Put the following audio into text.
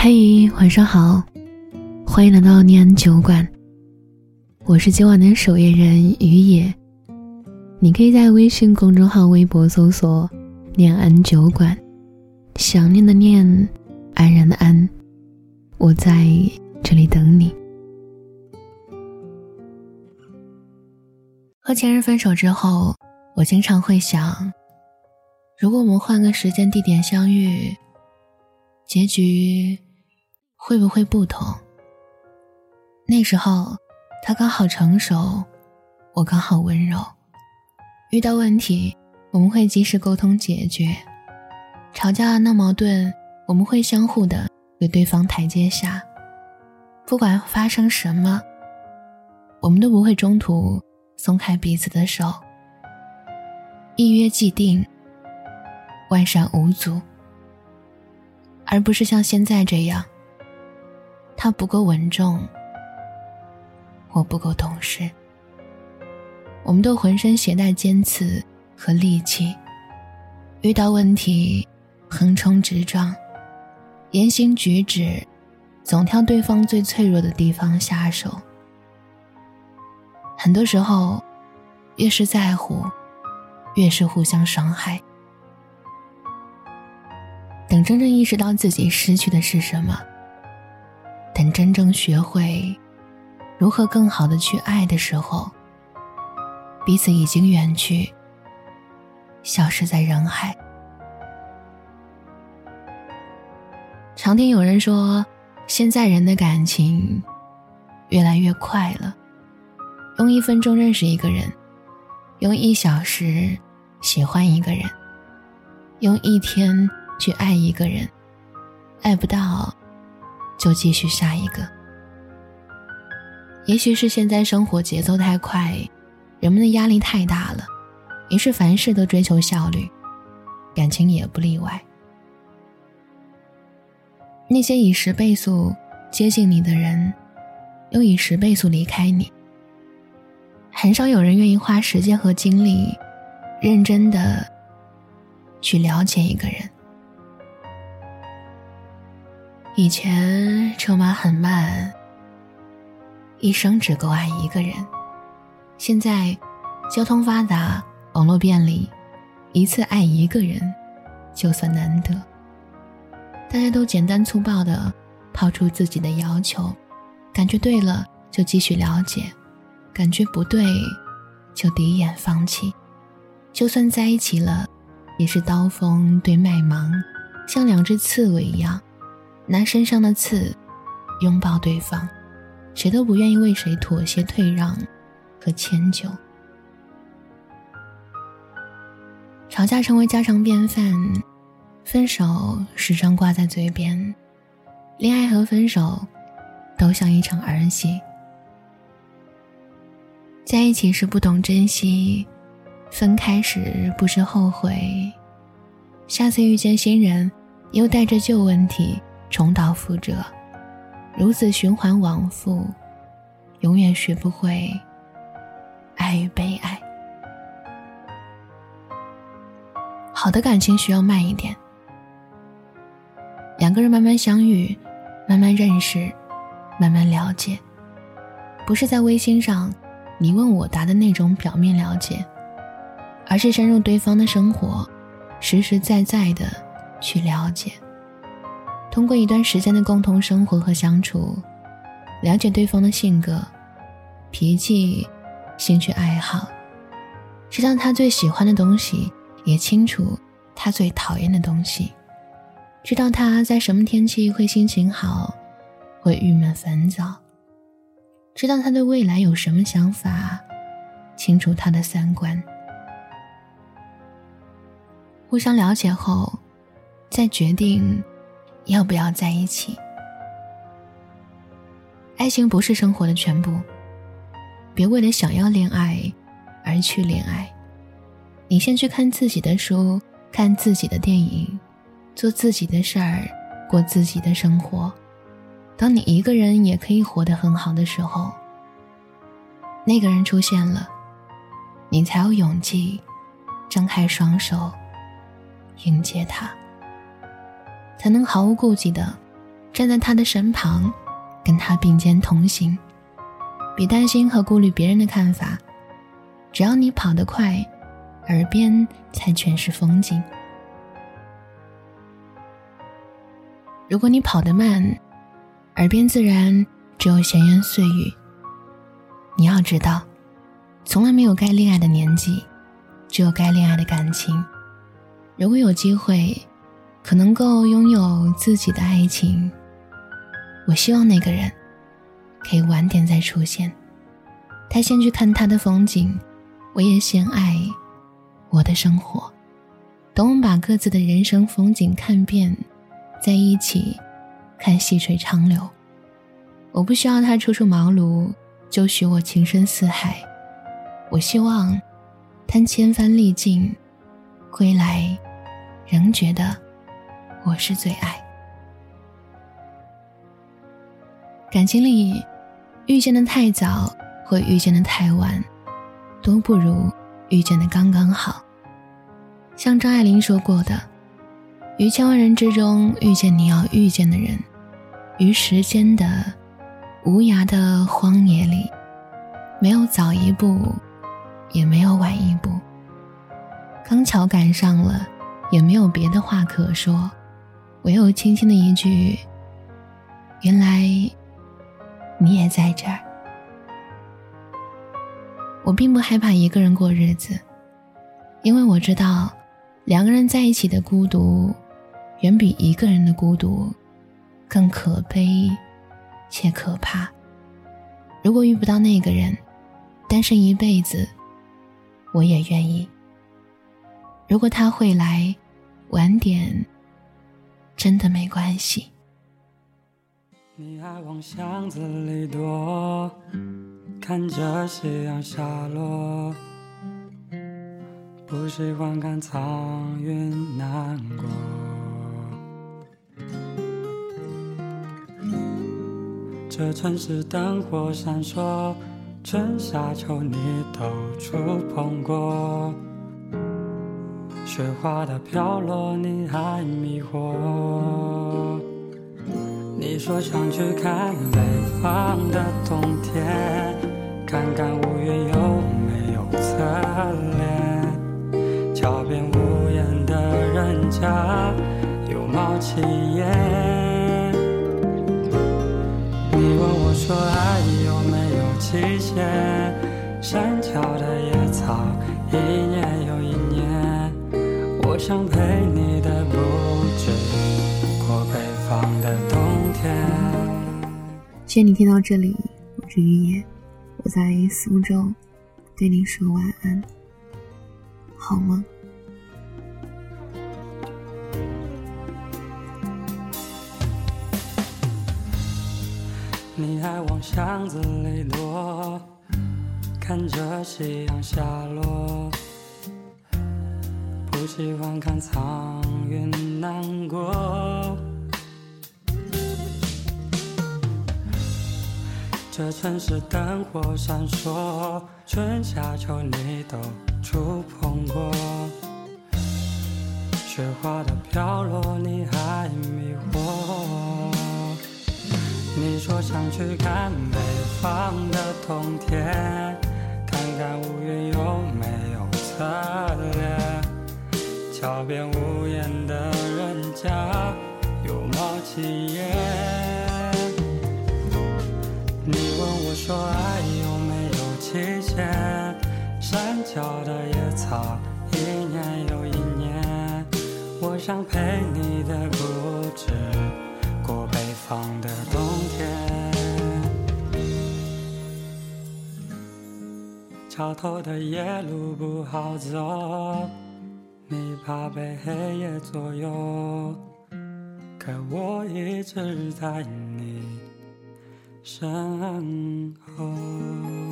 嘿，晚上好，欢迎来到念安酒馆。我是今晚的守夜人于野，你可以在微信公众号、微博搜索“念安酒馆”，想念的念，安然的安，我在这里等你。和前任分手之后，我经常会想，如果我们换个时间地点相遇，结局会不会不同？那时候他刚好成熟，我刚好温柔，遇到问题我们会及时沟通解决，吵架闹矛盾我们会相互的给对方台阶下，不管发生什么，我们都不会中途。松开彼此的手，一约既定，万善无阻，而不是像现在这样，他不够稳重，我不够懂事，我们都浑身携带尖刺和利器，遇到问题横冲直撞，言行举止总挑对方最脆弱的地方下手。很多时候，越是在乎，越是互相伤害。等真正意识到自己失去的是什么，等真正学会如何更好的去爱的时候，彼此已经远去，消失在人海。常听有人说，现在人的感情越来越快了。用一分钟认识一个人，用一小时喜欢一个人，用一天去爱一个人，爱不到就继续下一个。也许是现在生活节奏太快，人们的压力太大了，于是凡事都追求效率，感情也不例外。那些以十倍速接近你的人，又以十倍速离开你。很少有人愿意花时间和精力，认真的去了解一个人。以前车马很慢，一生只够爱一个人。现在交通发达，网络便利，一次爱一个人就算难得。大家都简单粗暴的抛出自己的要求，感觉对了就继续了解。感觉不对，就第一眼放弃。就算在一起了，也是刀锋对麦芒，像两只刺猬一样，拿身上的刺拥抱对方。谁都不愿意为谁妥协、退让和迁就。吵架成为家常便饭，分手时常挂在嘴边。恋爱和分手，都像一场儿戏。在一起时不懂珍惜，分开时不知后悔，下次遇见新人，又带着旧问题重蹈覆辙，如此循环往复，永远学不会爱与被爱。好的感情需要慢一点，两个人慢慢相遇，慢慢认识，慢慢了解，不是在微信上。你问我答的那种表面了解，而是深入对方的生活，实实在在的去了解。通过一段时间的共同生活和相处，了解对方的性格、脾气、兴趣爱好，知道他最喜欢的东西，也清楚他最讨厌的东西，知道他在什么天气会心情好，会郁闷烦躁。知道他对未来有什么想法，清楚他的三观。互相了解后，再决定要不要在一起。爱情不是生活的全部，别为了想要恋爱而去恋爱。你先去看自己的书，看自己的电影，做自己的事儿，过自己的生活。当你一个人也可以活得很好的时候，那个人出现了，你才有勇气张开双手迎接他，才能毫无顾忌的站在他的身旁，跟他并肩同行，别担心和顾虑别人的看法。只要你跑得快，耳边才全是风景。如果你跑得慢，耳边自然只有闲言碎语。你要知道，从来没有该恋爱的年纪，只有该恋爱的感情。如果有机会，可能够拥有自己的爱情，我希望那个人可以晚点再出现。他先去看他的风景，我也先爱我的生活。等我们把各自的人生风景看遍，在一起看细水长流。我不需要他初出茅庐就许我情深似海，我希望他千帆历尽归来。仍觉得我是最爱。感情里，遇见的太早或遇见的太晚，都不如遇见的刚刚好。像张爱玲说过的：“于千万人之中遇见你要遇见的人，于时间的无涯的荒野里，没有早一步，也没有晚一步，刚巧赶上了。”也没有别的话可说，唯有轻轻的一句：“原来你也在这儿。”我并不害怕一个人过日子，因为我知道，两个人在一起的孤独，远比一个人的孤独更可悲且可怕。如果遇不到那个人，单身一辈子，我也愿意。如果他会来，晚点真的没关系。你爱往巷子里躲，看着夕阳下落，不喜欢看苍云难过。这城市灯火闪烁，春夏秋你都触碰过。雪花的飘落，你还迷惑。你说想去看北方的冬天，看看乌云有没有侧脸。桥边无言的人家又冒起烟。你问我说爱有没有期限？山脚的野草，一年又一。想陪你的不止过北方的冬天。谢谢你听到这里，我是雨野，我在苏州，对你说晚安，好吗？你还往巷子里躲，看着夕阳下落。喜欢看苍云难过，这城市灯火闪烁，春夏秋你都触碰过，雪花的飘落你还迷惑。你说想去看北方的冬天，看看乌云有没有侧脸。桥边无言的人家又冒起烟。你问我说爱有没有期限？山脚的野草，一年又一年。我想陪你的不止过北方的冬天。桥头的夜路不好走。你怕被黑夜左右，可我一直在你身后。